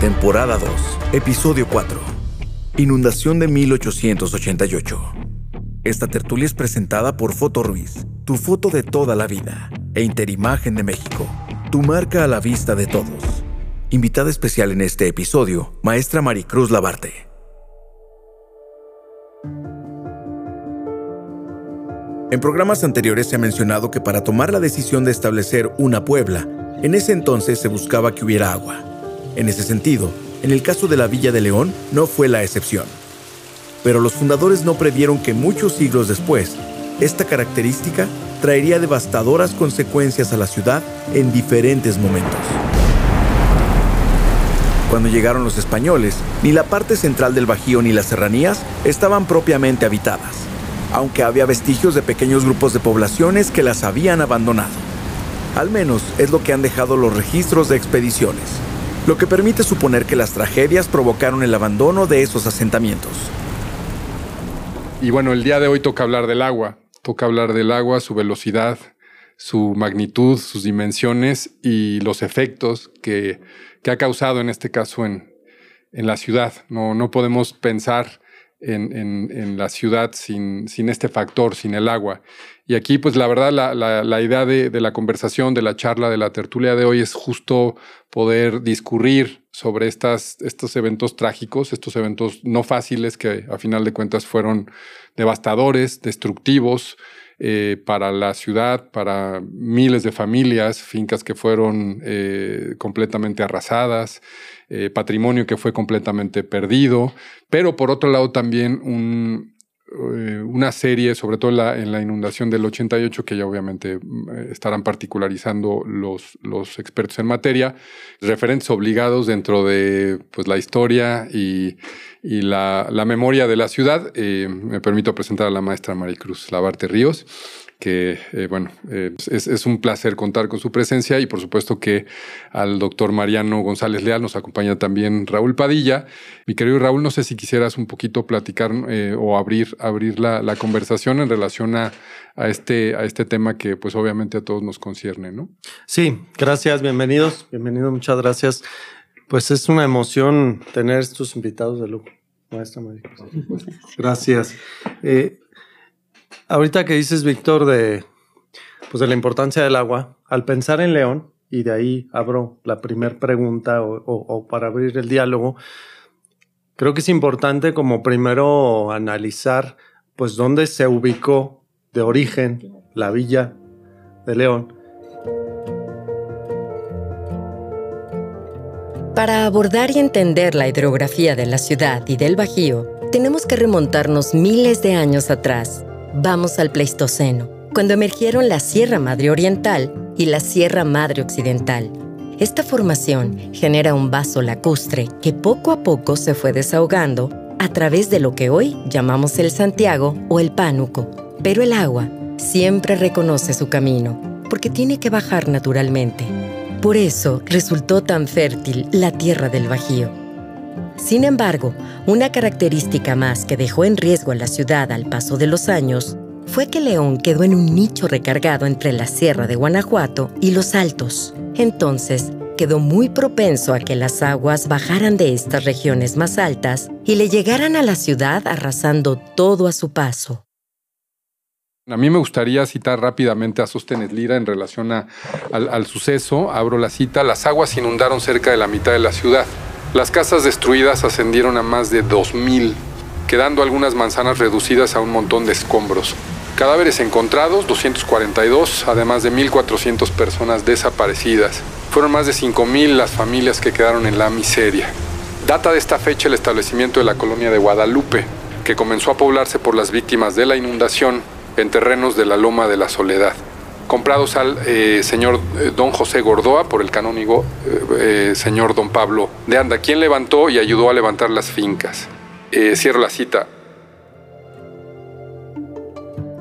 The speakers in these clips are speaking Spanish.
temporada 2, episodio 4. Inundación de 1888. Esta tertulia es presentada por Foto Ruiz, tu foto de toda la vida, e Interimagen de México, tu marca a la vista de todos. Invitada especial en este episodio, maestra Maricruz Labarte. En programas anteriores se ha mencionado que para tomar la decisión de establecer una puebla, en ese entonces se buscaba que hubiera agua. En ese sentido, en el caso de la Villa de León no fue la excepción. Pero los fundadores no previeron que muchos siglos después, esta característica traería devastadoras consecuencias a la ciudad en diferentes momentos. Cuando llegaron los españoles, ni la parte central del Bajío ni las serranías estaban propiamente habitadas, aunque había vestigios de pequeños grupos de poblaciones que las habían abandonado. Al menos es lo que han dejado los registros de expediciones, lo que permite suponer que las tragedias provocaron el abandono de esos asentamientos. Y bueno, el día de hoy toca hablar del agua, toca hablar del agua, su velocidad, su magnitud, sus dimensiones y los efectos que que ha causado en este caso en, en la ciudad. No, no podemos pensar en, en, la ciudad sin, sin, este factor, sin el agua. Y aquí, pues la verdad, la, la, idea de, de, la conversación, de la charla, de la tertulia de hoy es justo poder discurrir sobre estas, estos eventos trágicos, estos eventos no fáciles que a final de cuentas fueron devastadores, destructivos, eh, para la ciudad, para miles de familias, fincas que fueron eh, completamente arrasadas, eh, patrimonio que fue completamente perdido, pero por otro lado también un, eh, una serie, sobre todo en la, en la, inundación del 88, que ya obviamente mm, estarán particularizando los, los expertos en materia, referentes obligados dentro de pues, la historia y, y la, la, memoria de la ciudad. Eh, me permito presentar a la maestra Maricruz Labarte Ríos que, eh, bueno, eh, es, es, un placer contar con su presencia y por supuesto que al doctor Mariano González Leal nos acompaña también Raúl Padilla. Mi querido Raúl, no sé si quisieras un poquito platicar eh, o abrir, abrir la, la, conversación en relación a, a, este, a este tema que pues obviamente a todos nos concierne, ¿no? Sí, gracias, bienvenidos, bienvenidos, muchas gracias. Pues es una emoción tener estos invitados de lujo. Maestra María. Gracias. Ahorita que dices, Víctor, de, pues de la importancia del agua, al pensar en León, y de ahí abro la primera pregunta o, para abrir el diálogo, creo que es importante como primero analizar pues dónde se ubicó de origen la villa de León. Para abordar y entender la hidrografía de la ciudad y del Bajío, tenemos que remontarnos miles de años atrás Vamos al Pleistoceno, cuando emergieron la Sierra Madre Oriental y la Sierra Madre Occidental. Esta formación genera un vaso lacustre que poco a poco se fue desahogando a través de lo que hoy llamamos el Santiago o el Pánuco. Pero el agua siempre reconoce su camino, porque tiene que bajar naturalmente. Por eso resultó tan fértil la tierra del Bajío. Sin embargo, una característica más que dejó en riesgo a la ciudad al paso de los años fue que León quedó en un nicho recargado entre la Sierra de Guanajuato y los Altos. Entonces, quedó muy propenso a que las aguas bajaran de estas regiones más altas y le llegaran a la ciudad arrasando todo a su paso. A mí me gustaría citar rápidamente a Sostenes Lira en relación al, al suceso. Abro la cita. Las aguas inundaron cerca de la mitad de la ciudad. Las casas destruidas ascendieron a más de 2.000, quedando algunas manzanas reducidas a un montón de escombros. Cadáveres encontrados, 242, además de 1.400 personas desaparecidas. Fueron más de 5.000 las familias que quedaron en la miseria. Data de esta fecha el establecimiento de la colonia de Guadalupe, que comenzó a poblarse por las víctimas de la inundación en terrenos de la Loma de la Soledad comprados al eh, señor eh, don José Gordoa por el canónigo eh, señor don Pablo de Anda, quien levantó y ayudó a levantar las fincas. Cierro la cita.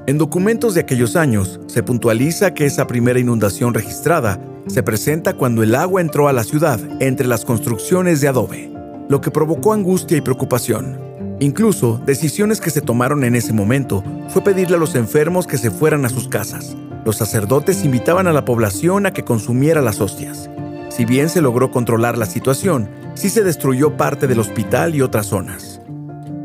En documentos de aquellos años se puntualiza que esa primera inundación registrada se presenta cuando el agua entró a la ciudad entre las construcciones de adobe, lo que provocó angustia y preocupación. Incluso, decisiones que se tomaron en ese momento fue pedirle a los enfermos que se fueran a sus casas, los sacerdotes invitaban a la población a que consumiera las hostias. Si bien se logró controlar la situación, sí se destruyó parte del hospital y otras zonas.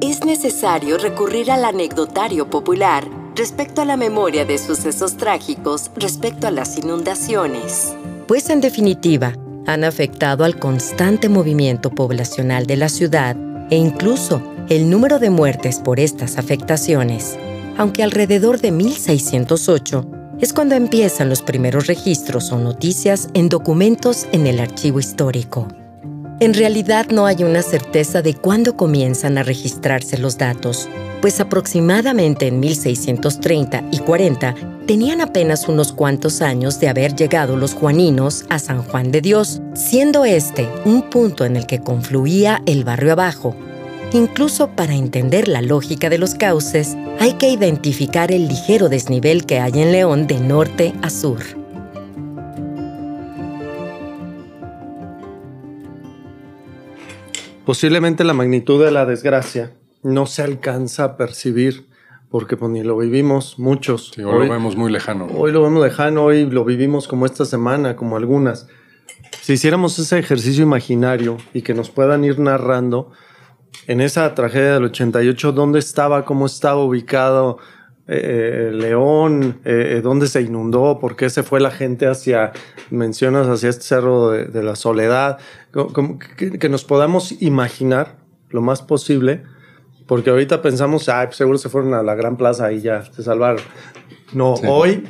Es necesario recurrir al anecdotario popular respecto a la memoria de sucesos trágicos respecto a las inundaciones. Pues en definitiva, han afectado al constante movimiento poblacional de la ciudad e incluso el número de muertes por estas afectaciones, aunque alrededor de 1608 es cuando empiezan los primeros registros o noticias en documentos en el archivo histórico. En realidad no hay una certeza de cuándo comienzan a registrarse los datos, pues aproximadamente en 1630 y 40 tenían apenas unos cuantos años de haber llegado los juaninos a San Juan de Dios, siendo este un punto en el que confluía el barrio abajo. Incluso para entender la lógica de los cauces, hay que identificar el ligero desnivel que hay en León de norte a sur. Posiblemente la magnitud de la desgracia no se alcanza a percibir porque pues, ni lo vivimos muchos. Sí, hoy, lo vemos muy lejano. Hoy lo vemos lejano, hoy lo vivimos como esta semana, como algunas. Si hiciéramos ese ejercicio imaginario y que nos puedan ir narrando en esa tragedia del 88, dónde estaba, cómo estaba ubicado eh, León, eh, dónde se inundó, por qué se fue la gente hacia, mencionas, hacia este cerro de, la soledad, que, nos podamos imaginar lo más posible, porque ahorita pensamos, ah, seguro se fueron a la gran plaza y ya se salvaron. No, hoy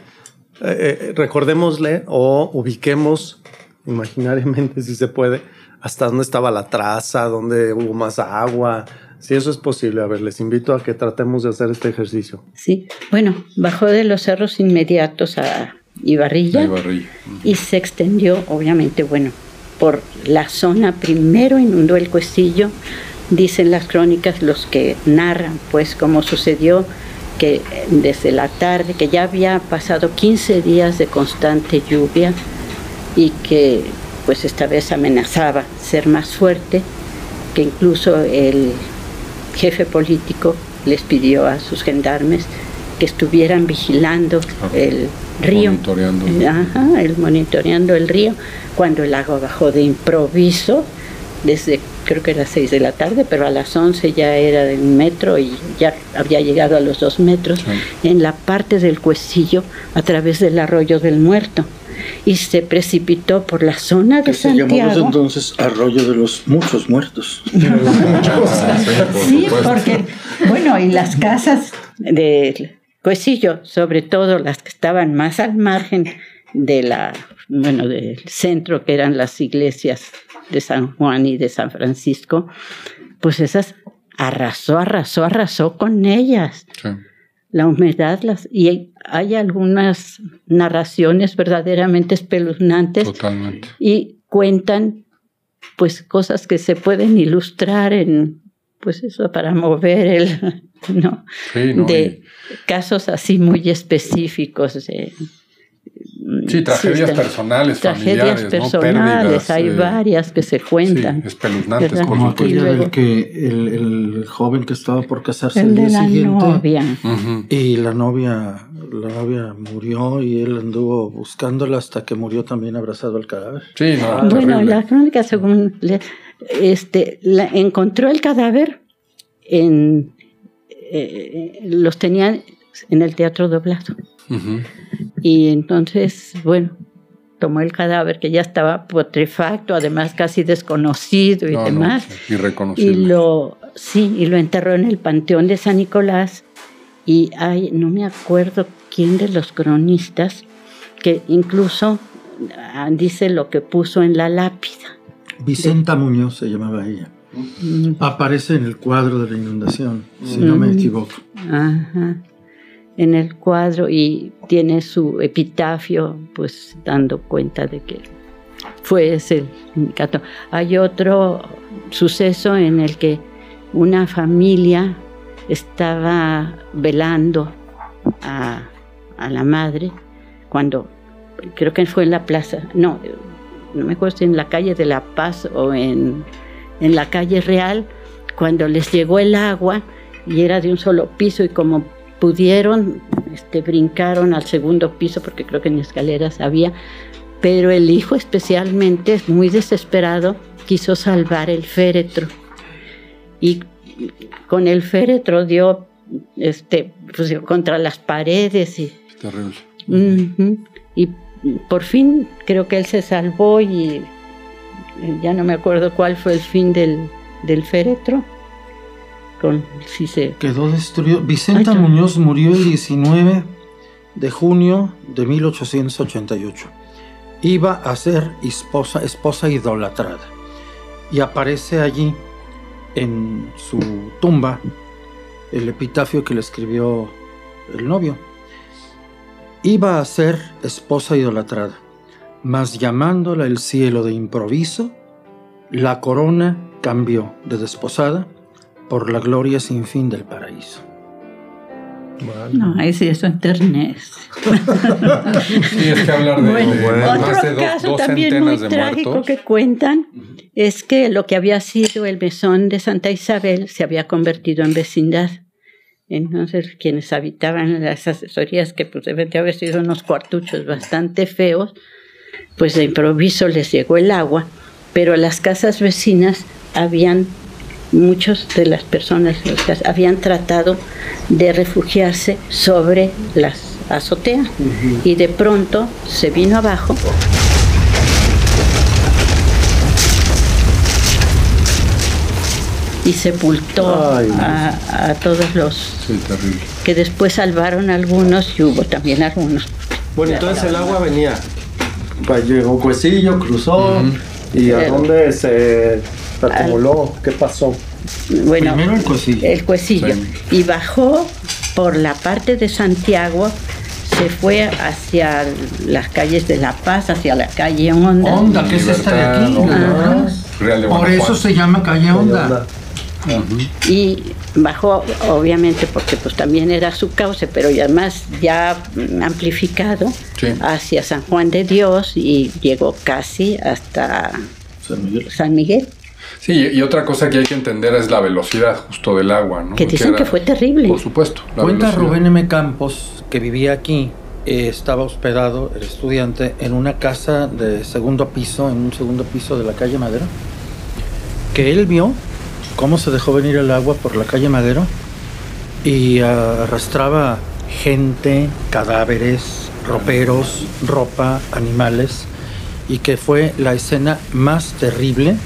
eh, recordémosle o ubiquemos imaginariamente, si se puede, hasta dónde estaba la traza, dónde hubo más agua, si eso es posible, a ver, les invito a que tratemos de hacer este ejercicio. Sí, bueno, bajó de los cerros inmediatos a Ibarrilla, y se extendió, obviamente, bueno, por la zona. Primero inundó el cuestillo, dicen las crónicas, los que narran, pues, cómo sucedió, que desde la tarde, que ya había pasado 15 días de constante lluvia y que, pues, esta vez amenazaba ser más fuerte, que incluso el jefe político les pidió a sus gendarmes que estuvieran vigilando el río. Monitoreando. Ajá, el monitoreando el río. Cuando el agua bajó de improviso, desde creo que era 6 de la tarde, pero a las 11 ya era de un metro y ya había llegado a los dos metros en la parte del cuestillo a través del arroyo del muerto y se precipitó por la zona de que Santiago. Se llamó entonces Arroyo de los Muchos Muertos. sí, porque, bueno, y las casas del Cuesillo, sobre todo las que estaban más al margen de la, bueno, del centro, que eran las iglesias de San Juan y de San Francisco, pues esas arrasó, arrasó, arrasó con ellas. Sí la humedad las, y hay algunas narraciones verdaderamente espeluznantes Totalmente. y cuentan pues cosas que se pueden ilustrar en pues eso para mover el no, de casos así muy específicos de Sí, tragedias personales, tragedias personales, hay eh, varias que se cuentan. Sí, espeluznantes, Como aquella del que el, joven que estaba por casarse el, día siguiente novia. y la novia, la novia murió y él anduvo buscándola hasta que murió también abrazado al cadáver. Sí, no, ah, Bueno, la crónica según este, la, encontró el cadáver en eh, los tenían en el teatro doblado. Y entonces, bueno, tomó el cadáver que ya estaba putrefacto, además casi desconocido y demás. irreconocible. Y lo, sí, y lo enterró en el Panteón de San Nicolás. Y hay, no me acuerdo quién de los cronistas, que incluso ah, dice lo que puso en la lápida. Vicenta Muñoz se llamaba ella. Mm. Aparece en el cuadro de la inundación, si no me equivoco. Ajá en el cuadro y tiene su epitafio, pues dando cuenta de que fue ese cato. Hay otro suceso en el que una familia estaba velando a, la madre cuando creo que fue en la plaza, no, no me acuerdo si en la calle de La Paz o en, en la calle Real, cuando les llegó el agua y era de un solo piso y como pudieron, este, brincaron al segundo piso porque creo que ni escaleras había, pero el hijo especialmente, muy desesperado, quiso salvar el féretro y con el féretro dio este, pues, contra las paredes y... Terrible. y por fin creo que él se salvó y ya no me acuerdo cuál fue el fin del, del féretro. Con. Quedó destruido. Vicenta Muñoz murió el 19 de junio de 1888. Iba a ser esposa, esposa idolatrada. Y aparece allí, en su tumba, el epitafio que le escribió el novio. Iba a ser esposa idolatrada, mas llamándola el cielo de improviso, la corona cambió de desposada por la gloria sin fin del paraíso. No, sí, eso es ternez. sí, es que hablar de, más de dos, caso también muy trágico que cuentan es que lo que había sido el mesón de Santa Isabel se había convertido en vecindad. Entonces, quienes habitaban las asesorías, que pues deben de haber sido unos cuartuchos bastante feos, pues de improviso les llegó el agua, pero las casas vecinas habían muchos de las personas habían tratado de refugiarse sobre las azoteas. Y de pronto se vino abajo. Y sepultó a, todos los que después salvaron algunos y hubo también algunos. Bueno, entonces el agua venía, pues, llegó Cuecillo, cruzó. Y a dónde se acumuló, ¿qué pasó? Bueno, Primero el Cuecillo. El Cuecillo. Y bajó por la parte de Santiago se fue hacia las calles de La Paz, hacia la calle Honda. Honda, que es esta de aquí. Por eso se llama calle Honda. Y bajó, obviamente, porque pues también era su cauce, pero además ya amplificado hacia San Juan de Dios y llegó casi hasta San Miguel. Sí, y otra cosa que hay que entender es la velocidad justo del agua, ¿no? Que dicen que, fue terrible. Por supuesto. Cuenta Rubén M. Campos, que vivía aquí, eh, estaba hospedado, el estudiante, en una casa de segundo piso, en un segundo piso de la calle Madero, que él vio cómo se dejó venir el agua por la calle Madero y arrastraba gente, cadáveres, roperos, ropa, animales, y que fue la escena más terrible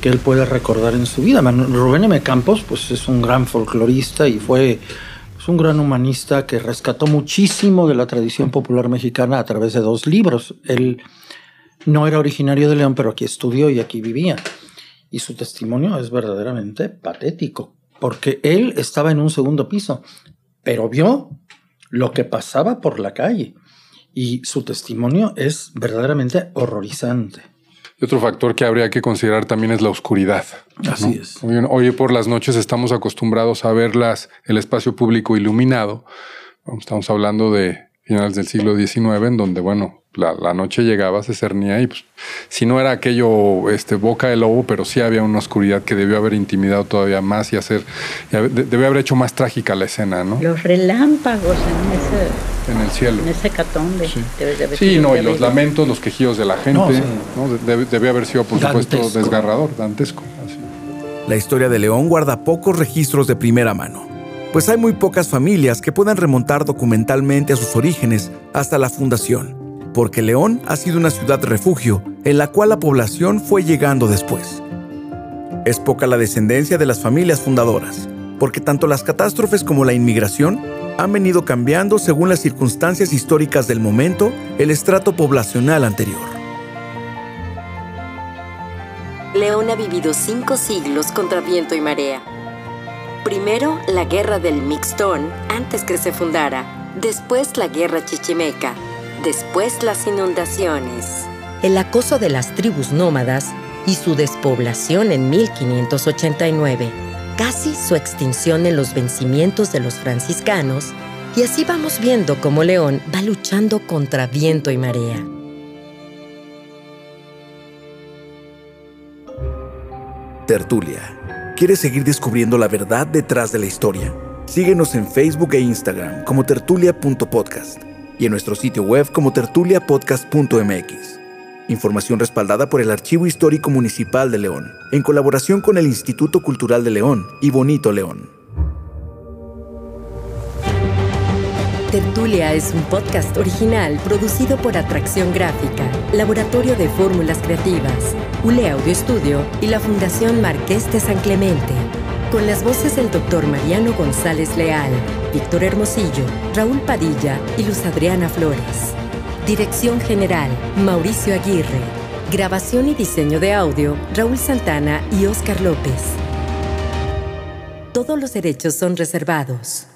que él puede recordar en su vida. Rubén M. Campos pues, es un gran folclorista y fue un gran humanista que rescató muchísimo de la tradición popular mexicana a través de dos libros. Él no era originario de León, pero aquí estudió y aquí vivía y su testimonio es verdaderamente patético, porque él estaba en un segundo piso, pero vio lo que pasaba por la calle y su testimonio es verdaderamente horrorizante. Y otro factor que habría que considerar también es la oscuridad. Así es. Hoy, por las noches estamos acostumbrados a ver el espacio público iluminado. Estamos hablando de finales del siglo XIX, en donde, bueno, la, noche llegaba, se cernía y pues, si no era aquello este, boca de lobo, pero sí había una oscuridad que debió haber intimidado todavía más y hacer, debió haber hecho más trágica la escena, ¿no? Los relámpagos en ese... En el cielo. En ese catombe. Sí, sí no, y los lamentos, los quejíos de la gente, no, debió haber sido, por supuesto, desgarrador, dantesco. La historia de León guarda pocos registros de primera mano, pues hay muy pocas familias que puedan remontar documentalmente a sus orígenes hasta la fundación porque León ha sido una ciudad refugio en la cual la población fue llegando después. Es poca la descendencia de las familias fundadoras, porque tanto las catástrofes como la inmigración han venido cambiando según las circunstancias históricas del momento el estrato poblacional anterior. León ha vivido cinco siglos contra viento y marea. Primero la guerra del Mixtón antes que se fundara, después la guerra chichimeca, después las inundaciones, el acoso de las tribus nómadas y su despoblación en 1589, casi su extinción en los vencimientos de los franciscanos, y así vamos viendo cómo León va luchando contra viento y marea. Tertulia. ¿Quieres seguir descubriendo la verdad detrás de la historia? Síguenos en Facebook e Instagram como tertulia.podcast y en nuestro sitio web como tertuliapodcast.mx. Información respaldada por el Archivo Histórico Municipal de León, en colaboración con el Instituto Cultural de León y Bonito León. Tertulia es un podcast original producido por Atracción Gráfica, Laboratorio de Fórmulas Creativas, ULE Audio Estudio y la Fundación Marqués de San Clemente. Con las voces del doctor Mariano González Leal, Víctor Hermosillo, Raúl Padilla y Luz Adriana Flores. Dirección General, Mauricio Aguirre. Grabación y diseño de audio, Raúl Santana y Oscar López. Todos los derechos son reservados.